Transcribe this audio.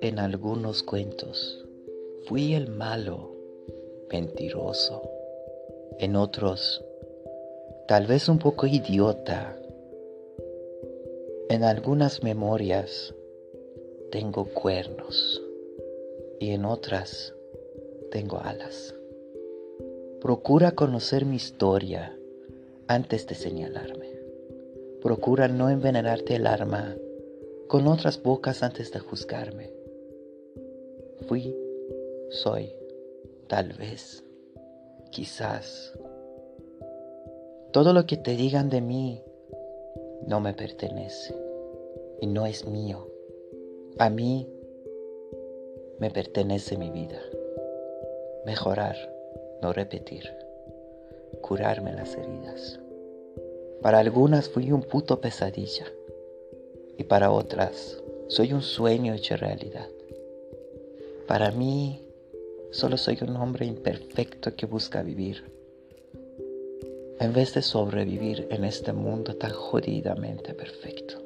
En algunos cuentos fui el malo, mentiroso. En otros, tal vez un poco idiota. En algunas memorias tengo cuernos y en otras tengo alas. Procura conocer mi historia antes de señalarme. Procura no envenenarte el arma con otras bocas antes de juzgarme. Fui, soy, tal vez, quizás. Todo lo que te digan de mí no me pertenece y no es mío. A mí me pertenece mi vida. Mejorar, no repetir curarme las heridas. Para algunas fui un puto pesadilla y para otras soy un sueño hecho realidad. Para mí solo soy un hombre imperfecto que busca vivir. En vez de sobrevivir en este mundo tan jodidamente perfecto.